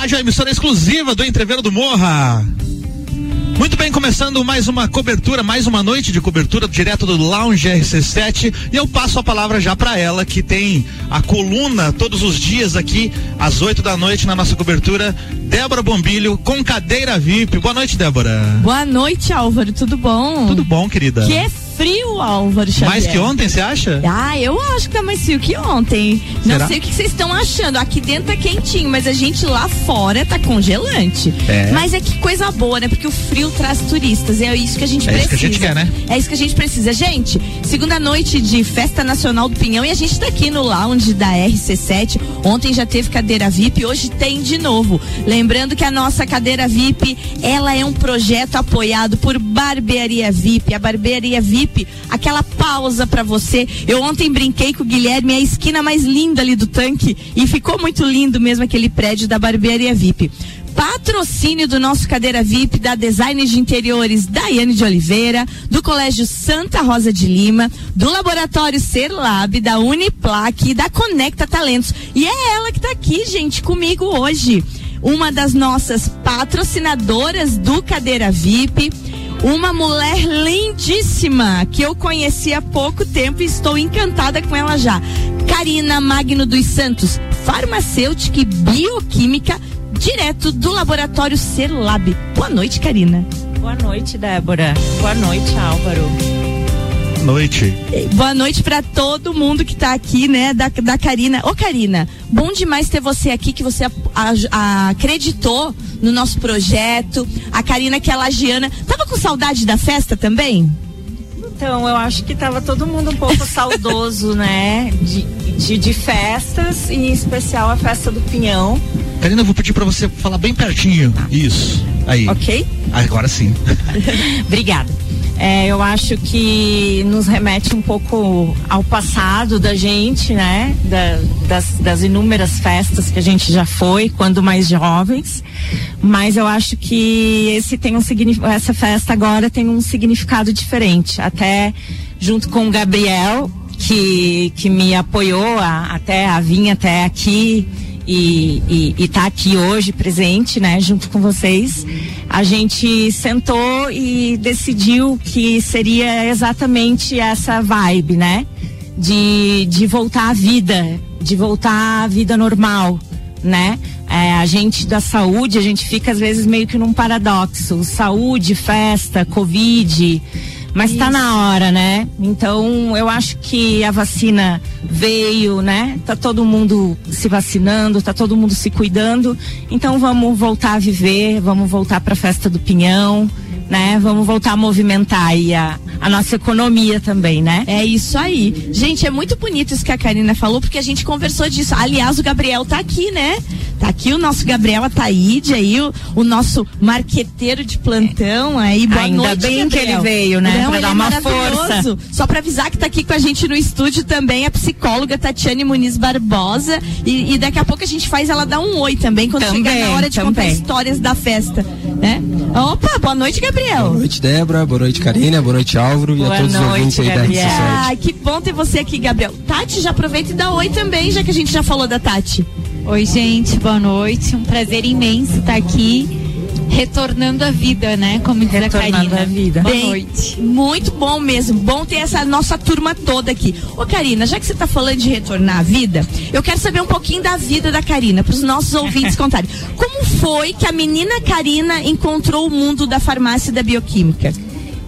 Rádio, a emissora exclusiva do Entreveiro do Morra. Muito bem, começando mais uma cobertura, mais uma noite de cobertura direto do Lounge RC7 e eu passo a palavra já para ela que tem a coluna todos os dias aqui às 8 da noite na nossa cobertura, Débora Bombilho com cadeira VIP. Boa noite, Débora. Boa noite, Álvaro. Tudo bom? Tudo bom, querida. Que frio, Álvaro Xavier. Mais que ontem, você acha? Ah, eu acho que tá mais frio que ontem. Será? Não sei o que vocês estão achando. Aqui dentro tá quentinho, mas a gente lá fora tá congelante. É. Mas é que coisa boa, né? Porque o frio traz turistas. É isso que a gente é precisa. É isso que a gente quer, né? É isso que a gente precisa. Gente, segunda noite de Festa Nacional do Pinhão e a gente tá aqui no lounge da RC7. Ontem já teve cadeira VIP, hoje tem de novo. Lembrando que a nossa cadeira VIP, ela é um projeto apoiado por Barbearia VIP. A Barbearia VIP VIP, aquela pausa para você. Eu ontem brinquei com o Guilherme, a esquina mais linda ali do tanque, e ficou muito lindo mesmo aquele prédio da barbearia VIP patrocínio do nosso cadeira VIP da Design de Interiores Daiane de Oliveira, do Colégio Santa Rosa de Lima, do Laboratório Serlab, da Uniplac e da Conecta Talentos. E é ela que está aqui, gente, comigo hoje. Uma das nossas patrocinadoras do Cadeira VIP uma mulher lindíssima que eu conheci há pouco tempo e estou encantada com ela já. Karina Magno dos Santos, farmacêutica e bioquímica, direto do laboratório Serlab. Boa noite, Karina. Boa noite, Débora. Boa noite, Álvaro noite. Boa noite para todo mundo que tá aqui, né? Da, da Karina. Ô, Karina, bom demais ter você aqui, que você a, a, acreditou no nosso projeto. A Karina, que é lagiana. Tava com saudade da festa também? Então, eu acho que tava todo mundo um pouco saudoso, né? De, de, de, festas e em especial a festa do Pinhão. Karina, eu vou pedir para você falar bem pertinho. Isso. Aí. Ok? Agora sim. Obrigada. É, eu acho que nos remete um pouco ao passado da gente, né? Da, das, das, inúmeras festas que a gente já foi quando mais jovens. Mas eu acho que esse tem um essa festa agora tem um significado diferente. Até junto com o Gabriel, que, que me apoiou a, até a vir até aqui e está aqui hoje presente, né, junto com vocês, a gente sentou e decidiu que seria exatamente essa vibe, né? De, de voltar à vida, de voltar à vida normal, né? É, a gente da saúde, a gente fica às vezes meio que num paradoxo. Saúde, festa, Covid mas está na hora, né? Então, eu acho que a vacina veio, né? Tá todo mundo se vacinando, tá todo mundo se cuidando. Então, vamos voltar a viver, vamos voltar para a festa do Pinhão né? Vamos voltar a movimentar aí a, a nossa economia também, né? É isso aí. Gente, é muito bonito isso que a Karina falou, porque a gente conversou disso. Aliás, o Gabriel tá aqui, né? Tá aqui o nosso Gabriel Ataíde aí, o, o nosso marqueteiro de plantão aí. Boa Ainda noite, bem Gabriel. que ele veio, né? Não, pra dar é uma força. Só pra avisar que tá aqui com a gente no estúdio também a psicóloga Tatiane Muniz Barbosa. E, e daqui a pouco a gente faz ela dar um oi também, quando também, chegar na hora de também. contar histórias da festa, né? Opa, boa noite, Gabriel. Boa noite, Débora. Boa noite, Karina. Boa noite, Álvaro. Boa e a todos noite, os ouvintes aí Gabriel. da RC7. Ai, que bom ter você aqui, Gabriel. Tati, já aproveita e dá oi também, já que a gente já falou da Tati. Oi, gente. Boa noite. Um prazer imenso estar aqui retornando à vida, né? Como diz retornando a Karina. À vida. Boa Bem, noite. Muito bom mesmo. Bom ter essa nossa turma toda aqui. Ô, Karina, já que você está falando de retornar à vida, eu quero saber um pouquinho da vida da Karina, para os nossos ouvintes contarem. Como foi que a menina Karina encontrou o mundo da farmácia e da bioquímica?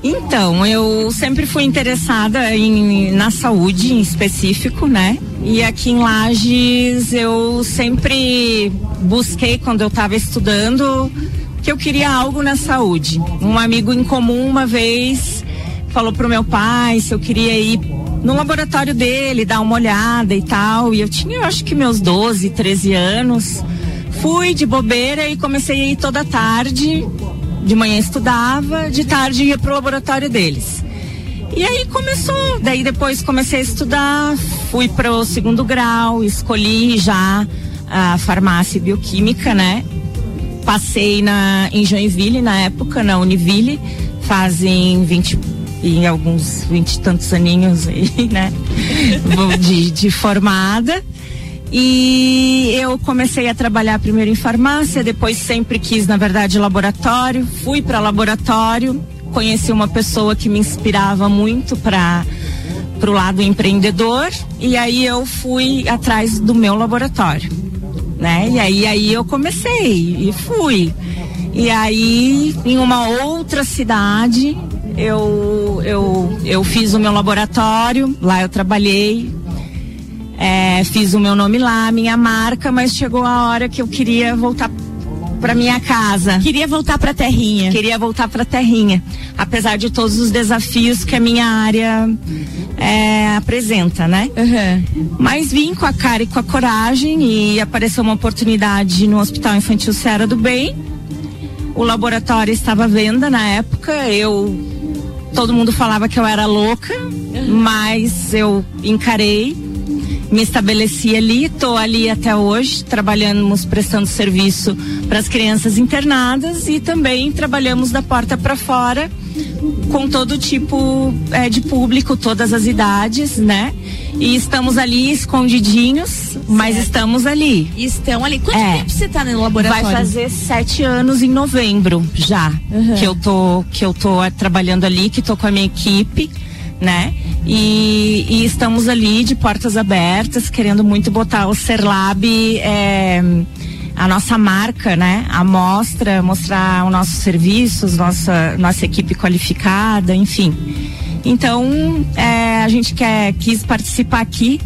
Então, eu sempre fui interessada em, na saúde em específico, né? E aqui em Lages eu sempre busquei quando eu estava estudando que eu queria algo na saúde. Um amigo em comum uma vez falou pro meu pai se eu queria ir no laboratório dele, dar uma olhada e tal. E eu tinha, eu acho que meus 12, 13 anos. Fui de bobeira e comecei a ir toda tarde. De manhã estudava, de tarde ia pro laboratório deles. E aí começou, daí depois comecei a estudar, fui pro segundo grau, escolhi já a farmácia bioquímica, né? passei na, em Joinville na época, na Univille, fazem 20 e alguns vinte e tantos aninhos aí, né? de, de formada. E eu comecei a trabalhar primeiro em farmácia, depois sempre quis, na verdade, laboratório. Fui para laboratório, conheci uma pessoa que me inspirava muito para o lado empreendedor e aí eu fui atrás do meu laboratório, né? E aí aí eu comecei e fui. E aí em uma outra cidade eu eu eu fiz o meu laboratório, lá eu trabalhei, é, fiz o meu nome lá, minha marca, mas chegou a hora que eu queria voltar para minha casa. Queria voltar para terrinha. Queria voltar para terrinha, apesar de todos os desafios que a minha área é, apresenta, né? Uhum. Mas vim com a cara e com a coragem e apareceu uma oportunidade no Hospital Infantil Serra do Bem. O laboratório estava à venda na época. Eu todo mundo falava que eu era louca, mas eu encarei me estabeleci ali, estou ali até hoje, trabalhamos prestando serviço para as crianças internadas e também trabalhamos da porta para fora com todo tipo é, de público, todas as idades, né? E estamos ali escondidinhos, certo. mas estamos ali. Estão ali. Quanto é, tempo você está no laboratório? Vai fazer sete anos em novembro já uhum. que eu tô que eu tô trabalhando ali, que tô com a minha equipe né? E, e, estamos ali de portas abertas, querendo muito botar o Serlab, é, a nossa marca, né? A mostra, mostrar os nossos serviços, nossa, nossa equipe qualificada, enfim. Então, é, a gente quer, quis participar aqui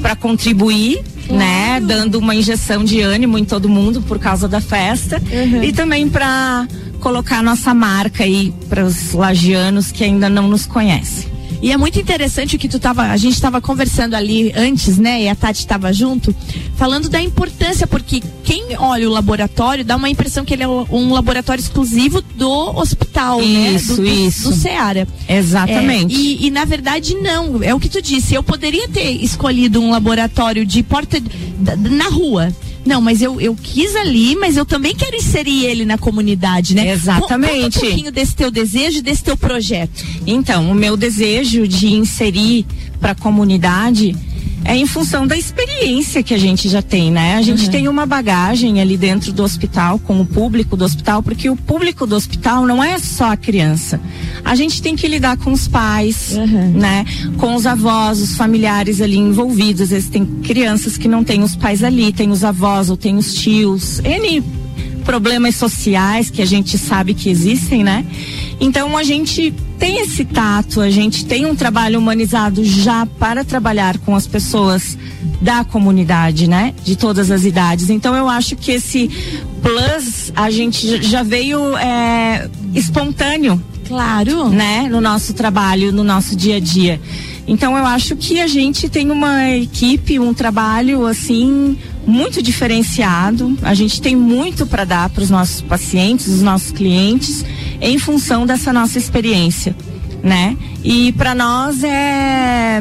para contribuir né, dando uma injeção de ânimo em todo mundo por causa da festa uhum. e também para colocar a nossa marca aí para os lagianos que ainda não nos conhecem. E é muito interessante o que tu tava, a gente estava conversando ali antes, né? E a Tati estava junto, falando da importância, porque quem olha o laboratório dá uma impressão que ele é um laboratório exclusivo do hospital, isso, né? Do, isso, do, Ceará. Exatamente. É, e, e, na verdade não, é o que tu disse. Eu poderia ter escolhido um laboratório de porta na rua não, mas eu, eu quis ali, mas eu também quero inserir ele na comunidade, né? Exatamente. Conta um pouquinho desse teu desejo, desse teu projeto. Então, o meu desejo de inserir para a comunidade é em função da experiência que a gente já tem, né? A gente uhum. tem uma bagagem ali dentro do hospital, com o público do hospital, porque o público do hospital não é só a criança. A gente tem que lidar com os pais, uhum. né? Com os avós, os familiares ali envolvidos. Às vezes tem crianças que não têm os pais ali, tem os avós ou tem os tios. N problemas sociais que a gente sabe que existem, né? Então a gente tem esse tato, a gente tem um trabalho humanizado já para trabalhar com as pessoas da comunidade, né? De todas as idades. Então eu acho que esse plus a gente já veio é, espontâneo. Claro. Né? No nosso trabalho, no nosso dia a dia. Então eu acho que a gente tem uma equipe, um trabalho assim muito diferenciado. A gente tem muito para dar para os nossos pacientes, os nossos clientes em função dessa nossa experiência, né? E para nós é,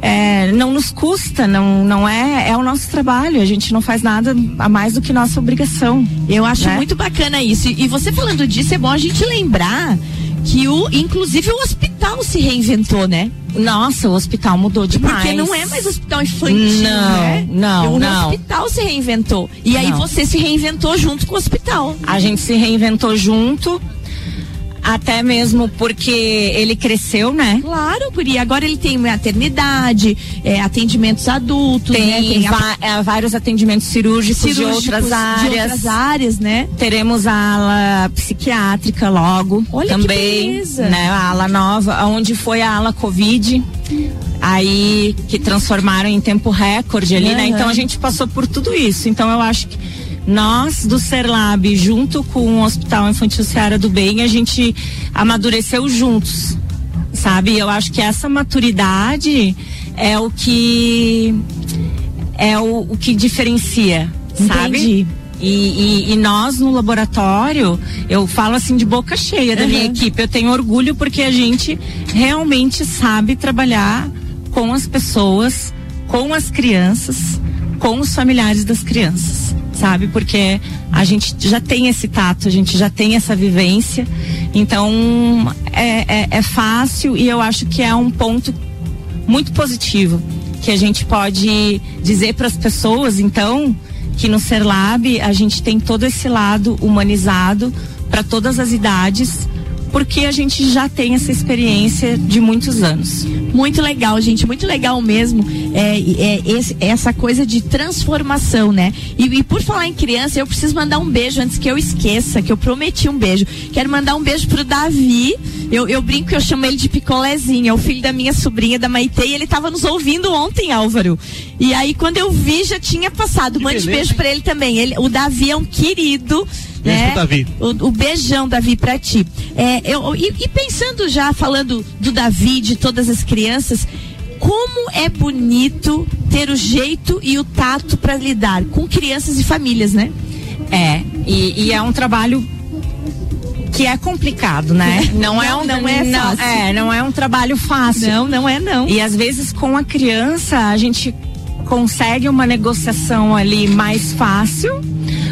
é, não nos custa, não não é é o nosso trabalho. A gente não faz nada a mais do que nossa obrigação. Eu acho né? muito bacana isso. E você falando disso é bom a gente lembrar que o inclusive o hospital se reinventou, né? Nossa, o hospital mudou demais. Porque não é mais hospital infantil, não, né? Não, o não. O hospital se reinventou. E não. aí você se reinventou junto com o hospital. A gente se reinventou junto até mesmo porque ele cresceu, né? Claro, Guri. Agora ele tem maternidade, é, atendimentos adultos, tem, né? tem a... é, vários atendimentos cirúrgicos, cirúrgicos, de outras áreas. De outras áreas, né? Teremos a ala psiquiátrica logo. Olha também, né? A ala nova, onde foi a ala Covid aí que transformaram em tempo recorde ali, uhum. né? Então a gente passou por tudo isso. Então eu acho que nós do Serlab, junto com o Hospital Infantil Seara do Bem, a gente amadureceu juntos, sabe? Eu acho que essa maturidade é o que é o, o que diferencia, Entendi. sabe? E, e, e, nós no laboratório, eu falo assim de boca cheia da uhum. minha equipe, eu tenho orgulho porque a gente realmente sabe trabalhar com as pessoas, com as crianças, com os familiares das crianças sabe? Porque a gente já tem esse tato, a gente já tem essa vivência. Então é, é, é fácil e eu acho que é um ponto muito positivo que a gente pode dizer para as pessoas, então, que no Serlab a gente tem todo esse lado humanizado para todas as idades porque a gente já tem essa experiência de muitos anos. Muito legal, gente, muito legal mesmo. É, é esse, essa coisa de transformação, né? E, e, por falar em criança, eu preciso mandar um beijo antes que eu esqueça, que eu prometi um beijo. Quero mandar um beijo pro Davi. Eu, eu brinco que eu chamo ele de picolézinho, é o filho da minha sobrinha, da Maite, e ele estava nos ouvindo ontem, Álvaro. E aí, quando eu vi, já tinha passado. Mande beijo para ele também. Ele, o Davi é um querido Beijo né? pro Davi. O, o, beijão, Davi, pra ti. É, eu, e, e pensando já, falando do Davi, de todas as crianças, como é bonito ter o jeito e o tato para lidar com crianças e famílias, né? É, e, e, é um trabalho que é complicado, né? Não, é não é um, não é não, é, não é um trabalho fácil. Não, não é não. E às vezes com a criança a gente consegue uma negociação ali mais fácil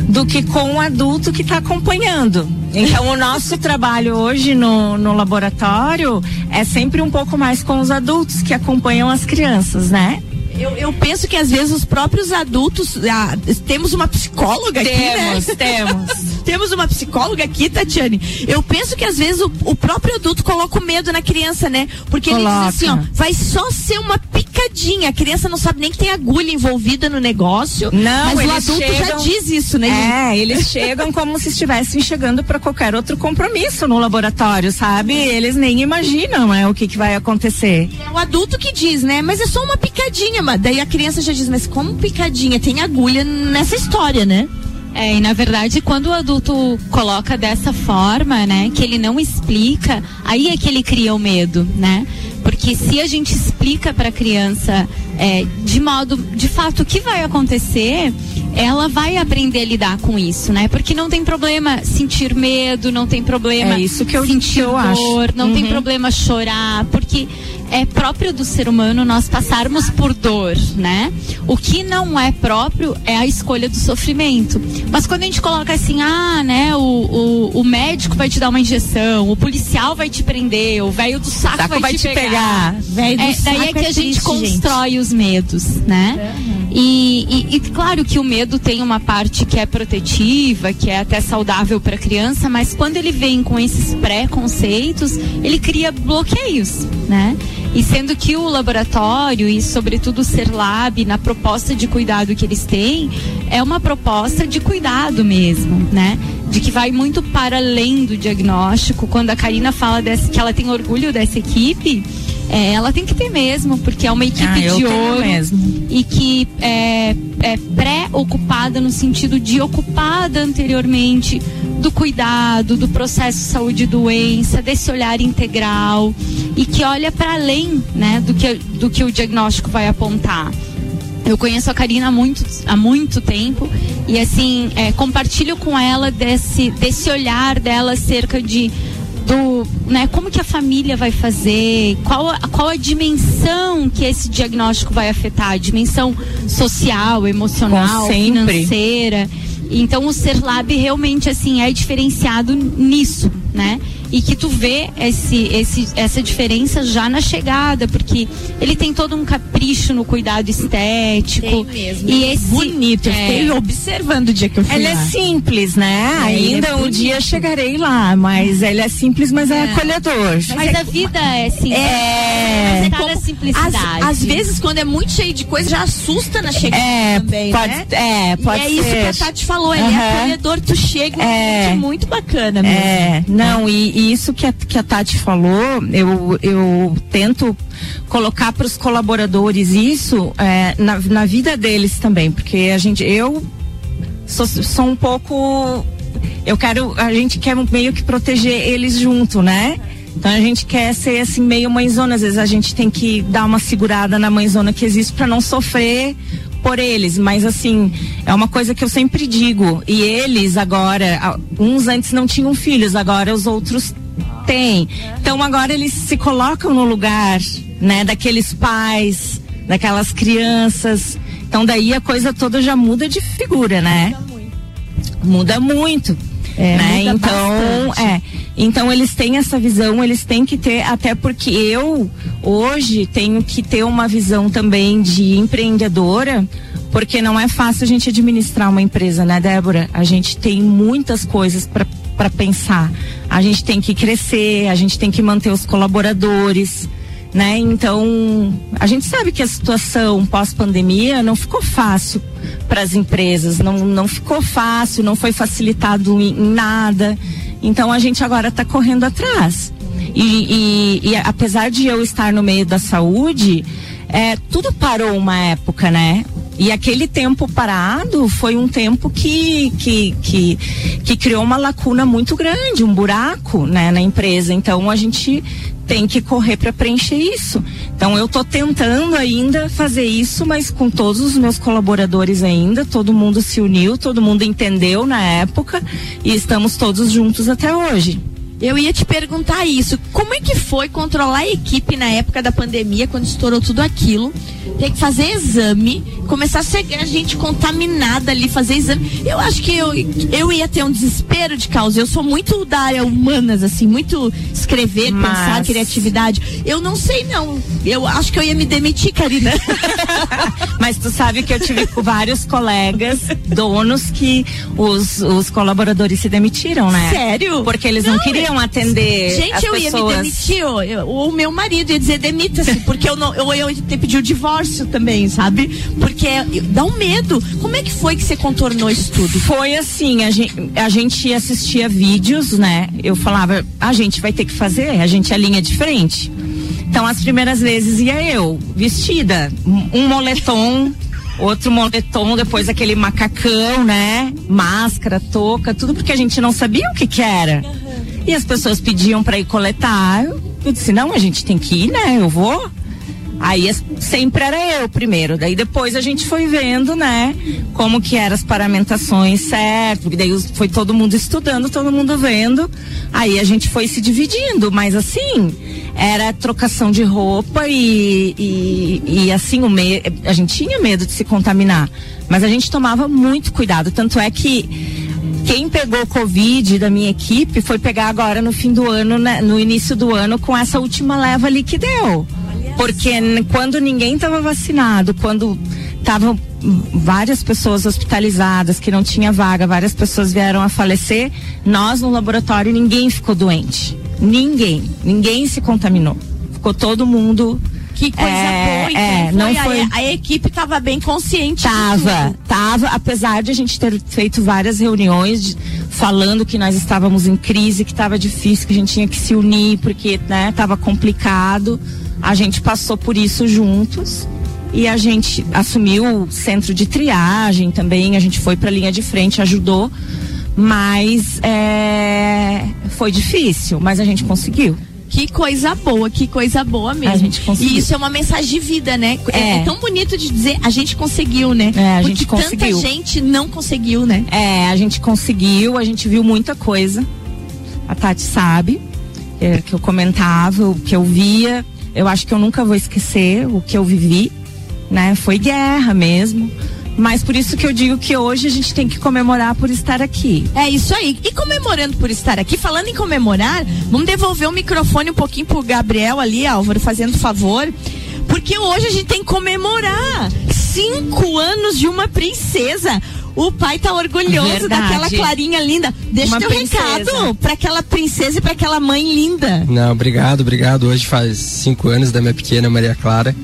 do que com o adulto que está acompanhando. Então, o nosso trabalho hoje no, no laboratório é sempre um pouco mais com os adultos que acompanham as crianças, né? Eu, eu, penso que às vezes os próprios adultos. Ah, temos uma psicóloga temos, aqui, né? Temos, temos uma psicóloga aqui, Tatiane. Eu penso que às vezes o, o próprio adulto coloca o medo na criança, né? Porque coloca. ele diz assim, ó, vai só ser uma picadinha. A criança não sabe nem que tem agulha envolvida no negócio. Não, mas o adulto chegam, já diz isso, né? É, eles chegam como se estivessem chegando para qualquer outro compromisso no laboratório, sabe? Eles nem imaginam, né, o que, que vai acontecer. É o adulto que diz, né? Mas é só uma picadinha, mas daí a criança já diz, mas como picadinha? Tem agulha nessa história, né? É, e na verdade, quando o adulto coloca dessa forma, né, que ele não explica, aí é que ele cria o medo, né? Porque se a gente explica para a criança é, de modo, de fato, o que vai acontecer, ela vai aprender a lidar com isso, né? Porque não tem problema sentir medo, não tem problema é isso que eu, sentir que eu dor, acho. não uhum. tem problema chorar, porque é próprio do ser humano nós passarmos por dor, né? O que não é próprio é a escolha do sofrimento. Mas quando a gente coloca assim, ah, né, o, o, o médico vai te dar uma injeção, o policial vai te prender, o velho do saco, saco vai, vai, te pegar. pegar. É, daí é que é a gente constrói gente. os medos, né? Uhum. E, e, e, claro que o medo tem uma parte que é protetiva, que é até saudável para a criança, mas quando ele vem com esses preconceitos, ele cria bloqueios, né? E sendo que o laboratório e, sobretudo, o Serlab, na proposta de cuidado que eles têm, é uma proposta de cuidado mesmo, né? De que vai muito para além do diagnóstico. Quando a Karina fala desse, que ela tem orgulho dessa equipe, é, ela tem que ter mesmo, porque é uma equipe ah, de ouro mesmo. e que é, é pré-ocupada no sentido de ocupada anteriormente do cuidado, do processo saúde e doença, desse olhar integral e que olha para além, né, do que, do que o diagnóstico vai apontar. Eu conheço a Karina há muito, há muito tempo e assim é, compartilho com ela desse, desse olhar dela acerca de do, né, como que a família vai fazer, qual, a, qual a dimensão que esse diagnóstico vai afetar, a dimensão social, emocional, financeira. Então o Serlab realmente assim é diferenciado nisso, né? E que tu vê esse, esse, essa diferença já na chegada, porque ele tem todo um capricho no cuidado estético. Tem mesmo. E esse, bonito. Eu fiquei é. observando o dia que eu fui Ele é lá. é simples, né? É, Ainda é um dia chegarei lá, mas ele é simples, mas é, é acolhedor. Mas, mas a vida é simples. É. é simplicidade. Às, vezes, quando é muito cheio de coisa, já assusta na chegada é, também, pode, né? É, pode e é ser. isso que a Tati falou, ele é acolhedor, tu chega, é muito bacana mesmo. É, não, e, e isso que a, que a Tati falou, eu, eu tento colocar para os colaboradores isso é, na, na vida deles também, porque a gente, eu sou, sou um pouco, eu quero, a gente quer meio que proteger eles junto, né? Então a gente quer ser assim meio mãezona, às vezes a gente tem que dar uma segurada na mãezona que existe para não sofrer por eles, mas assim, é uma coisa que eu sempre digo. E eles agora, uns antes não tinham filhos, agora os outros têm. Então agora eles se colocam no lugar, né, daqueles pais, daquelas crianças. Então daí a coisa toda já muda de figura, né? Muda muito. Muda muito. É, né? Muda então, bastante. é. Então eles têm essa visão, eles têm que ter, até porque eu hoje tenho que ter uma visão também de empreendedora, porque não é fácil a gente administrar uma empresa, né, Débora? A gente tem muitas coisas para pensar. A gente tem que crescer, a gente tem que manter os colaboradores né? Então, a gente sabe que a situação pós-pandemia não ficou fácil para as empresas, não, não ficou fácil, não foi facilitado em, em nada. Então, a gente agora está correndo atrás. E, e, e, apesar de eu estar no meio da saúde, é, tudo parou uma época, né? E aquele tempo parado foi um tempo que, que, que, que criou uma lacuna muito grande, um buraco né, na empresa. Então a gente tem que correr para preencher isso. Então eu estou tentando ainda fazer isso, mas com todos os meus colaboradores ainda, todo mundo se uniu, todo mundo entendeu na época e estamos todos juntos até hoje. Eu ia te perguntar isso. Como é que foi controlar a equipe na época da pandemia, quando estourou tudo aquilo? Ter que fazer exame, começar a chegar gente contaminada ali, fazer exame. Eu acho que eu, eu ia ter um desespero de causa. Eu sou muito da área humanas, assim, muito escrever, Mas... pensar, criatividade. Eu não sei, não. Eu acho que eu ia me demitir, Karina. Mas tu sabe que eu tive vários colegas, donos, que os, os colaboradores se demitiram, né? Sério? Porque eles não, não queriam atender Gente, as eu pessoas. ia me demitir, eu, o meu marido ia dizer demita-se, porque eu não, eu, eu ia ter pedido divórcio também, sabe? Porque dá um medo. Como é que foi que você contornou isso tudo? Foi assim, a gente, a gente assistia vídeos, né? Eu falava, a gente vai ter que fazer, a gente é linha de frente. Então, as primeiras vezes ia eu, vestida, um moletom, outro moletom, depois aquele macacão, né? Máscara, touca, tudo porque a gente não sabia o que que era. E as pessoas pediam para ir coletar. Eu disse: não, a gente tem que ir, né? Eu vou. Aí sempre era eu primeiro, daí depois a gente foi vendo, né, como que eram as paramentações certo, porque daí foi todo mundo estudando, todo mundo vendo, aí a gente foi se dividindo, mas assim, era trocação de roupa e, e, e assim, o me, a gente tinha medo de se contaminar, mas a gente tomava muito cuidado, tanto é que quem pegou Covid da minha equipe foi pegar agora no fim do ano, né, no início do ano, com essa última leva ali que deu. Porque quando ninguém estava vacinado, quando estavam várias pessoas hospitalizadas, que não tinha vaga, várias pessoas vieram a falecer, nós no laboratório ninguém ficou doente. Ninguém. Ninguém se contaminou. Ficou todo mundo que coisa é, boa, então é, foi, não foi... A, a equipe estava bem consciente. Tava, tava, apesar de a gente ter feito várias reuniões de, falando que nós estávamos em crise, que estava difícil, que a gente tinha que se unir porque, né, tava complicado. A gente passou por isso juntos e a gente assumiu o centro de triagem também, a gente foi para a linha de frente, ajudou, mas é, foi difícil, mas a gente conseguiu. Que coisa boa, que coisa boa mesmo. A gente conseguiu. E isso é uma mensagem de vida, né? É, é, é tão bonito de dizer, a gente conseguiu, né? É, a Porque gente conseguiu. tanta gente não conseguiu, né? É, a gente conseguiu, a gente viu muita coisa. A Tati sabe é, que eu comentava, o que eu via. Eu acho que eu nunca vou esquecer o que eu vivi, né? Foi guerra mesmo mas por isso que eu digo que hoje a gente tem que comemorar por estar aqui. É isso aí. E comemorando por estar aqui, falando em comemorar, vamos devolver o microfone um pouquinho pro Gabriel ali, Álvaro, fazendo favor. Porque hoje a gente tem que comemorar cinco anos de uma princesa. O pai tá orgulhoso Verdade. daquela Clarinha linda. Deixa o teu princesa. recado para aquela princesa e para aquela mãe linda. Não, obrigado, obrigado. Hoje faz cinco anos da minha pequena Maria Clara.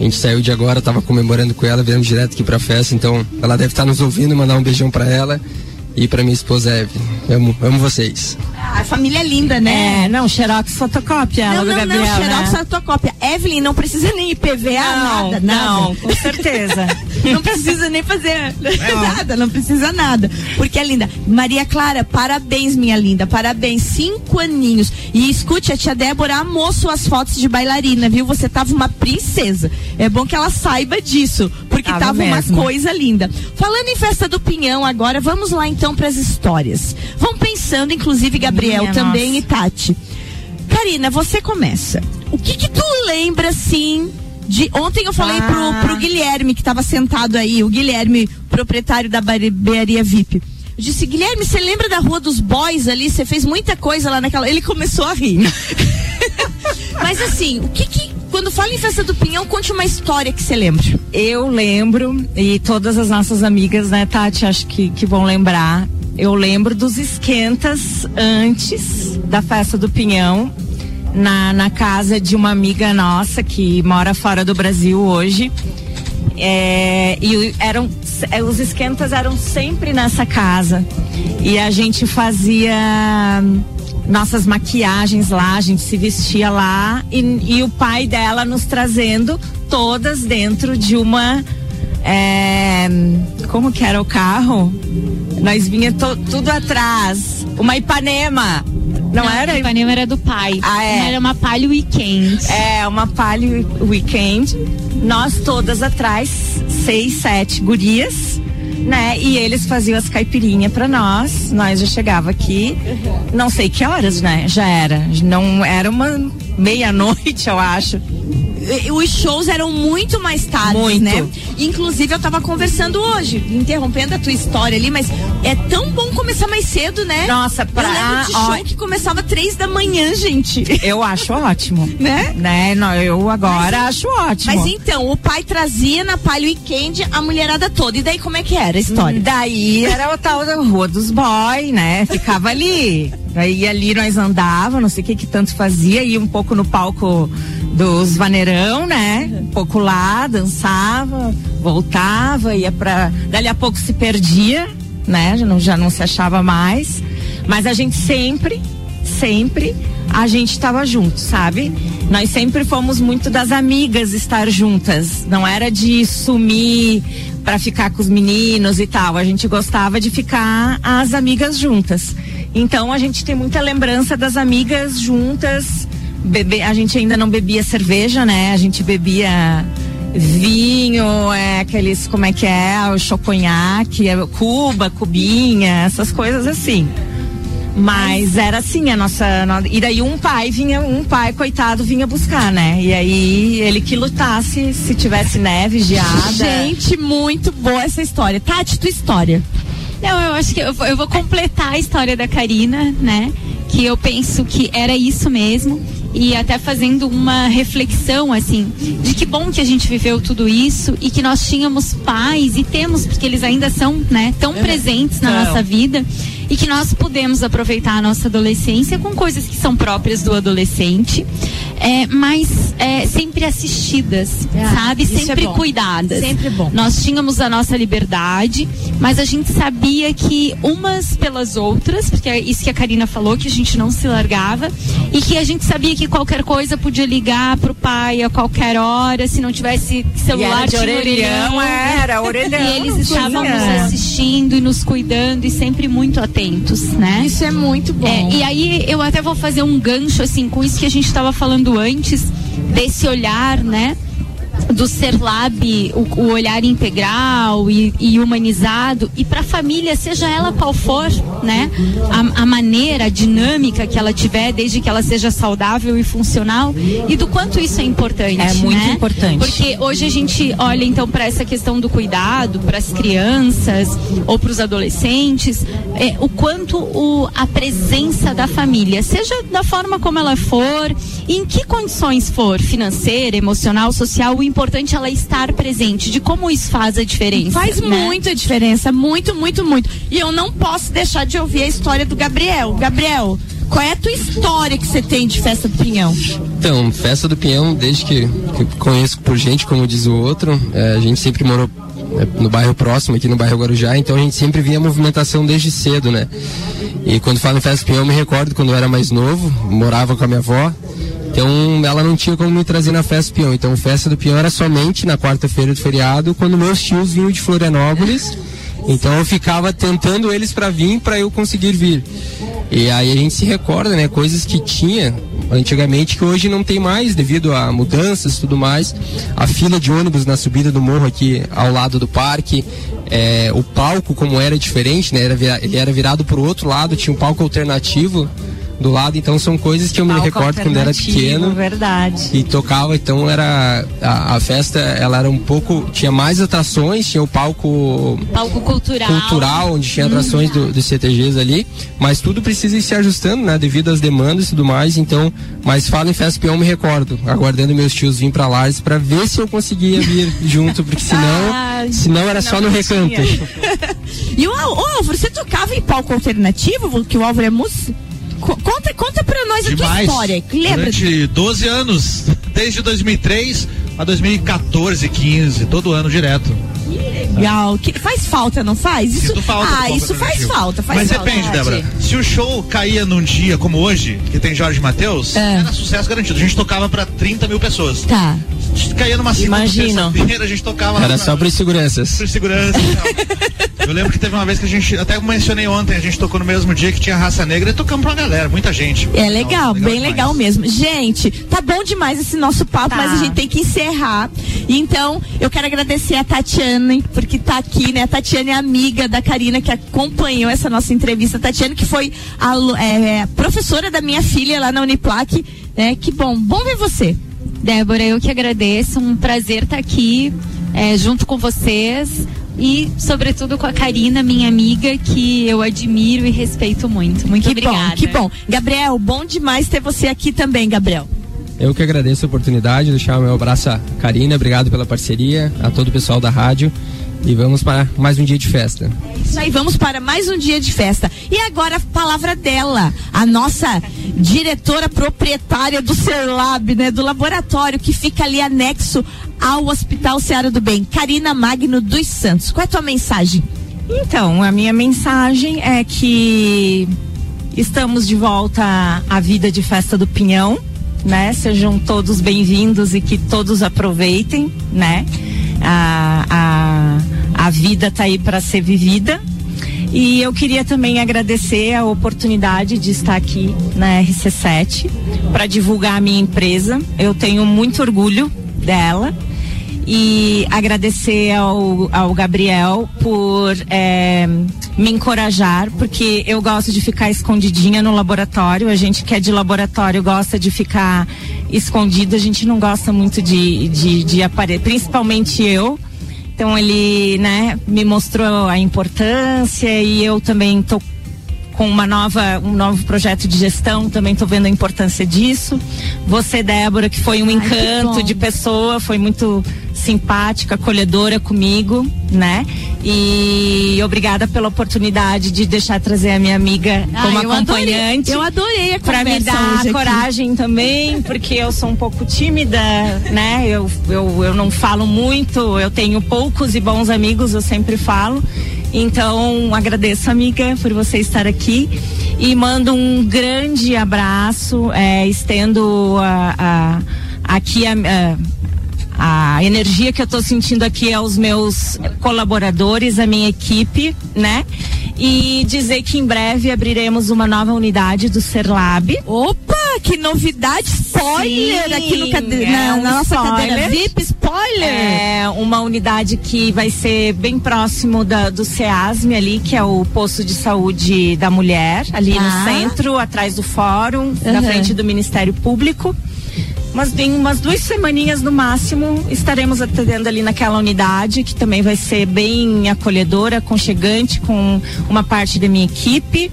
A gente saiu de agora, tava comemorando com ela, viemos direto aqui pra festa, então ela deve estar tá nos ouvindo, mandar um beijão pra ela e pra minha esposa Eve. Amo, amo vocês. A família é linda, né? É, não, Xerox fotocópia. Não, não, Gabriel, não, Xerox né? fotocópia. Evelyn, não precisa nem IPVA, não, nada, Não, nada. com certeza. não precisa nem fazer nada, não precisa nada. Porque é linda. Maria Clara, parabéns, minha linda. Parabéns, cinco aninhos. E escute, a tia Débora amou suas fotos de bailarina, viu? Você tava uma princesa. É bom que ela saiba disso, porque tava, tava uma coisa linda. Falando em festa do Pinhão agora, vamos lá então para as histórias. Vão pensando, inclusive, Gabriel Minha também nossa. e Tati. Karina, você começa. O que que tu lembra, assim, de... Ontem eu falei ah. pro, pro Guilherme, que estava sentado aí, o Guilherme, proprietário da barbearia VIP. Eu disse, Guilherme, você lembra da Rua dos Boys ali? Você fez muita coisa lá naquela. Ele começou a rir. Mas assim, o que que. Quando fala em festa do Pinhão, conte uma história que você lembra. Eu lembro, e todas as nossas amigas, né, Tati, acho que, que vão lembrar. Eu lembro dos esquentas antes da festa do Pinhão, na, na casa de uma amiga nossa que mora fora do Brasil hoje. É, e eram é, os esquentas eram sempre nessa casa e a gente fazia nossas maquiagens lá, a gente se vestia lá e, e o pai dela nos trazendo todas dentro de uma é, como que era o carro? Nós vinha to, tudo atrás, uma Ipanema. Não, Não era? A Ipanema era do pai. Ah, é. Era uma Palio Weekend. É, uma Palio Weekend. Nós todas atrás, seis, sete gurias né? E eles faziam as caipirinhas para nós. Nós já chegava aqui, não sei que horas, né? Já era. Não era uma meia-noite, eu acho os shows eram muito mais tarde, muito. né? Inclusive, eu tava conversando hoje, interrompendo a tua história ali, mas é tão bom começar mais cedo, né? Nossa, pra. Eu lembro de show ó, que começava três da manhã, gente. Eu acho ótimo. né? Né? Não, eu agora mas, acho ótimo. Mas então, o pai trazia na Palio Weekend a mulherada toda. E daí como é que era a história? Hum, daí era o tal da Rua dos Boy, né? Ficava ali. Aí ali nós andava, não sei o que que tanto fazia, ia um pouco no palco dos vaneirão, né? Um pouco lá, dançava, voltava, ia pra. Dali a pouco se perdia, né? Já não, já não se achava mais. Mas a gente sempre, sempre, a gente estava junto, sabe? Nós sempre fomos muito das amigas estar juntas. Não era de sumir para ficar com os meninos e tal. A gente gostava de ficar as amigas juntas. Então a gente tem muita lembrança das amigas juntas Bebe, a gente ainda não bebia cerveja, né? A gente bebia vinho, é, aqueles, como é que é, o choconhaque, é, cuba, cubinha, essas coisas assim. Mas era assim a nossa, E daí um pai vinha, um pai, coitado, vinha buscar, né? E aí ele que lutasse se tivesse neve, geada. Gente, muito boa essa história. Tati, tua história. Não, eu acho que eu, eu vou completar a história da Karina, né? Que eu penso que era isso mesmo e até fazendo uma reflexão assim de que bom que a gente viveu tudo isso e que nós tínhamos pais e temos porque eles ainda são né tão é. presentes na nossa vida e que nós podemos aproveitar a nossa adolescência com coisas que são próprias do adolescente é, mas é, sempre assistidas, é, sabe? Sempre é cuidadas. Sempre bom. Nós tínhamos a nossa liberdade, mas a gente sabia que umas pelas outras, porque é isso que a Karina falou, que a gente não se largava, e que a gente sabia que qualquer coisa podia ligar pro pai a qualquer hora, se não tivesse celular, de orelhão, orelhão. Era, orelhão. E eles estavam nos assistindo e nos cuidando e sempre muito atentos, né? Isso é muito bom. É, e aí eu até vou fazer um gancho, assim, com isso que a gente estava falando antes desse olhar, né? Do Ser Lab, o, o olhar integral e, e humanizado, e para a família, seja ela qual for, né, a, a, maneira, a dinâmica que ela tiver, desde que ela seja saudável e funcional, e do quanto isso é importante. É muito né? importante. Porque hoje a gente olha então para essa questão do cuidado, para as crianças ou para os adolescentes, é, o quanto o, a presença da família, seja da forma como ela for, em que condições for, financeira, emocional, social, o importante ela estar presente, de como isso faz a diferença. Faz né? muita diferença, muito, muito, muito. E eu não posso deixar de ouvir a história do Gabriel. Gabriel, qual é a tua história que você tem de Festa do Pinhão? Então, Festa do Pinhão, desde que, que conheço por gente, como diz o outro, é, a gente sempre morou é, no bairro próximo, aqui no bairro Guarujá, então a gente sempre via movimentação desde cedo, né? E quando falo em Festa do Pinhão, eu me recordo quando eu era mais novo, morava com a minha avó, então ela não tinha como me trazer na festa do peão. Então festa do peão era somente na quarta-feira do feriado, quando meus tios vinham de Florianópolis. Então eu ficava tentando eles para vir para eu conseguir vir. E aí a gente se recorda, né, coisas que tinha antigamente que hoje não tem mais devido a mudanças tudo mais. A fila de ônibus na subida do morro aqui ao lado do parque, é, o palco como era diferente, né, era, ele era virado para o outro lado, tinha um palco alternativo do lado, então são coisas que eu me recordo quando era pequeno. Verdade. E tocava, então era a, a, festa, ela era um pouco, tinha mais atrações, tinha o palco palco cultural, cultural onde tinha atrações hum. do, dos CTGs ali, mas tudo precisa ir se ajustando, né, devido às demandas e tudo mais, então, mas fala em festa peão me recordo, aguardando meus tios vir para Lares para ver se eu conseguia vir junto, porque senão, ah, senão era só no recanto. e o, o Álvaro, você tocava em palco alternativo, que o Álvaro é músico? Conta, conta pra nós Demais. a tua história. Lembra? Durante 12 anos, desde 2003 a 2014, 15, todo ano direto. Legal. Que faz falta, não faz? Isso, falta ah, isso faz falta, faz Mas falta. depende, Débora. Se o show caía num dia como hoje, que tem Jorge Matheus, é. era sucesso garantido. A gente tocava pra 30 mil pessoas. Tá. Caía numa segunda a gente tocava Era só por seguranças. Por segurança Eu lembro que teve uma vez que a gente, até mencionei ontem, a gente tocou no mesmo dia que tinha raça negra e tocamos pra uma galera, muita gente. É legal, legal bem demais. legal mesmo. Gente, tá bom demais esse nosso papo, tá. mas a gente tem que encerrar. Então, eu quero agradecer a Tatiane, porque tá aqui, né? A Tatiane é amiga da Karina que acompanhou essa nossa entrevista. A Tatiane, que foi a, é, professora da minha filha lá na Uniplac, né? Que bom, bom ver você. Débora, eu que agradeço, um prazer estar aqui é, junto com vocês e, sobretudo, com a Karina, minha amiga, que eu admiro e respeito muito. Muito que obrigada. Bom, que bom. Gabriel, bom demais ter você aqui também, Gabriel. Eu que agradeço a oportunidade, deixar o meu abraço a Karina, obrigado pela parceria, a todo o pessoal da rádio. E vamos para mais um dia de festa. Isso aí, vamos para mais um dia de festa. E agora a palavra dela, a nossa diretora proprietária do Serlab, né, do laboratório que fica ali anexo ao Hospital Seara do Bem, Karina Magno dos Santos. Qual é a tua mensagem? Então, a minha mensagem é que estamos de volta à vida de festa do Pinhão, né? Sejam todos bem-vindos e que todos aproveitem, né? A, a, a vida está aí para ser vivida. E eu queria também agradecer a oportunidade de estar aqui na RC7 para divulgar a minha empresa. Eu tenho muito orgulho dela e agradecer ao, ao Gabriel por é, me encorajar, porque eu gosto de ficar escondidinha no laboratório. A gente que é de laboratório gosta de ficar escondido, a gente não gosta muito de, de, de aparecer, principalmente eu. Então ele, né, me mostrou a importância e eu também tô com uma nova, um novo projeto de gestão, também estou vendo a importância disso. Você, Débora, que foi um Ai, encanto de pessoa, foi muito simpática, acolhedora comigo, né? E obrigada pela oportunidade de deixar trazer a minha amiga ah, como eu acompanhante. Adorei, eu adorei a Para me dar coragem também, porque eu sou um pouco tímida, né? Eu, eu, eu não falo muito, eu tenho poucos e bons amigos, eu sempre falo. Então, agradeço, amiga, por você estar aqui e mando um grande abraço, é, estendo a, a, aqui a, a, energia que eu estou sentindo aqui aos meus colaboradores, a minha equipe, né? E dizer que em breve abriremos uma nova unidade do Serlab. Opa! que novidade! Spoiler Sim, aqui no cade é na, um nossa spoiler. cadeira VIP, spoiler! É uma unidade que vai ser bem próximo da, do SEASM ali, que é o posto de saúde da mulher, ali ah. no centro, atrás do fórum, uhum. na frente do Ministério Público. Mas em umas duas semaninhas no máximo estaremos atendendo ali naquela unidade que também vai ser bem acolhedora, aconchegante com uma parte da minha equipe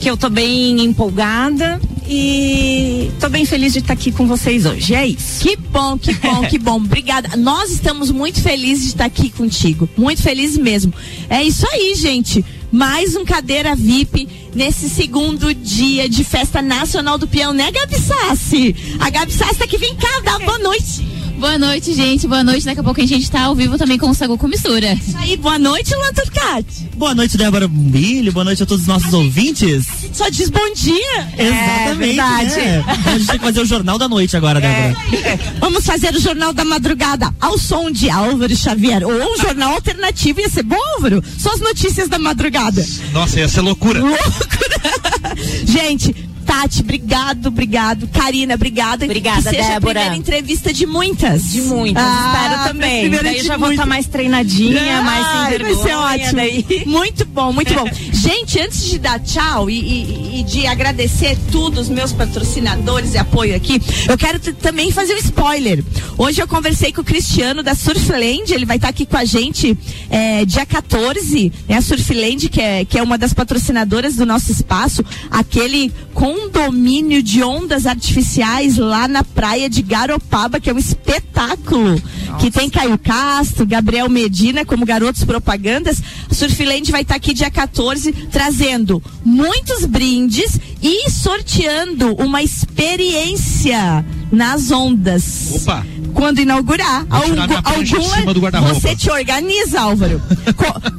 que eu tô bem empolgada e tô bem feliz de estar aqui com vocês hoje. É isso. Que bom, que bom, que bom. Obrigada. Nós estamos muito felizes de estar aqui contigo. Muito felizes mesmo. É isso aí, gente. Mais um cadeira VIP nesse segundo dia de festa nacional do peão, né, Gabi Sassi? A Gabi Sassi tá aqui, vem cá, dá boa noite. Boa noite, gente. Boa noite. Daqui a pouco a gente tá ao vivo também com o Sagu com Mistura. Isso aí, boa noite, Luan Turcati. Boa noite, Débora Bombilho. Boa noite a todos os nossos a ouvintes. Gente, só diz bom dia. Exatamente. É né? Então a gente tem que fazer o Jornal da Noite agora, é. Débora. É. Vamos fazer o Jornal da Madrugada ao som de Álvaro Xavier. Ou um jornal alternativo. Ia ser bom, Álvaro? Só as notícias da madrugada. Nossa, ia ser loucura. Loucura. gente, Tati, obrigado, obrigado. Karina, obrigada. Obrigada, que seja Débora. a primeira entrevista de muitas. De muitas, Ah, espero também. primeira Daí já vou estar mais treinadinha, mais sem vergonha. Vai ser ótimo. Daí. Muito bom, muito bom. Gente, antes de dar tchau e, e- e de agradecer tudo os meus patrocinadores e apoio aqui, eu quero também fazer um spoiler. Hoje eu conversei com o Cristiano da Surfland, ele vai estar aqui com a gente é, dia 14, né? A Surfland, que é, que é uma das patrocinadoras do nosso espaço, aquele condomínio de ondas artificiais lá na praia de Garopaba, que é um espetáculo. Que tem Caio Castro, Gabriel Medina como garotos propagandas. A Surfland vai estar aqui dia 14 trazendo muitos brindes e sorteando uma experiência nas ondas. Opa! Quando inaugurar. Guarda-roupa. você te organiza, Álvaro.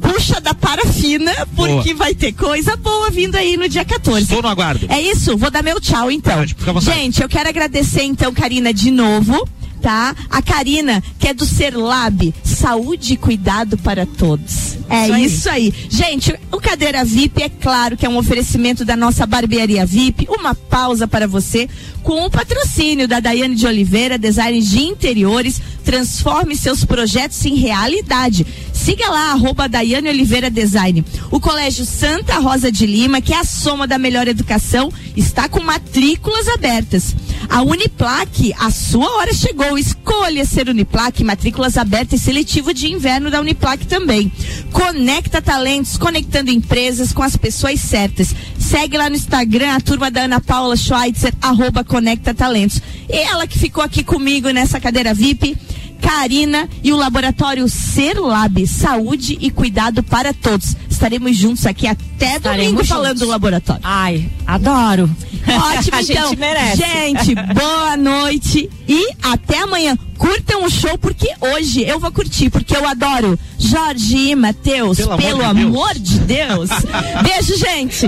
Puxa da parafina, porque Boa. vai ter coisa boa vindo aí no dia 14. Estou no aguardo. É isso, vou dar meu tchau então. Pode. Gente, eu quero agradecer então, Karina, de novo. Tá? A Karina, que é do Ser Lab, saúde e cuidado para todos. É Isso aí. isso aí. Gente, o Cadeira VIP é claro que é um oferecimento da nossa barbearia VIP. Uma pausa para você com o patrocínio da Daiane de Oliveira, design de interiores. Transforme seus projetos em realidade. Siga lá, arroba Daiane Oliveira Design. O Colégio Santa Rosa de Lima, que é a soma da melhor educação, está com matrículas abertas. A Uniplaque, a sua hora chegou. Escolha ser Uniplaque, matrículas abertas e seletivo de inverno da Uniplaque também. Conecta talentos, conectando empresas com as pessoas certas. Segue lá no Instagram a turma da Ana Paula Schweitzer, arroba Conecta Talentos. E ela que ficou aqui comigo nessa cadeira VIP. Karina e o laboratório Ser Lab, saúde e cuidado para todos. Estaremos juntos aqui até Estaremos domingo juntos. falando do laboratório. Ai, adoro. Ótimo, A então. gente merece. Gente, boa noite e até amanhã. Curtam o show porque hoje eu vou curtir, porque eu adoro Jorge e Matheus, Pelo pelo, amor de Deus. amor de Deus. Beijo, gente.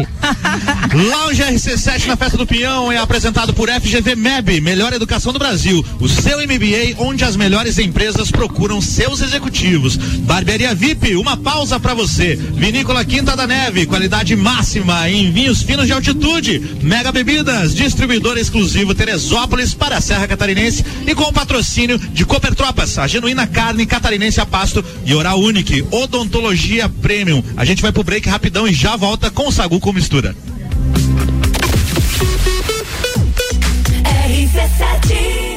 Lounge RC7 na Festa do Pinhão é apresentado por FGV MEB, Melhor Educação do Brasil. O seu MBA, onde as melhores empresas procuram seus executivos. Barbearia VIP, uma pausa pra você. Vinícola Vinícola Quinta da Neve, qualidade máxima em vinhos finos de altitude. Mega Bebidas, distribuidor exclusivo Teresópolis para a Serra Catarinense e com o patrocínio de Cooper Tropas, a genuína carne catarinense a pasto e Oral Unique, odontologia premium. A gente vai pro break rapidão e já volta com o Sagu com mistura. RC7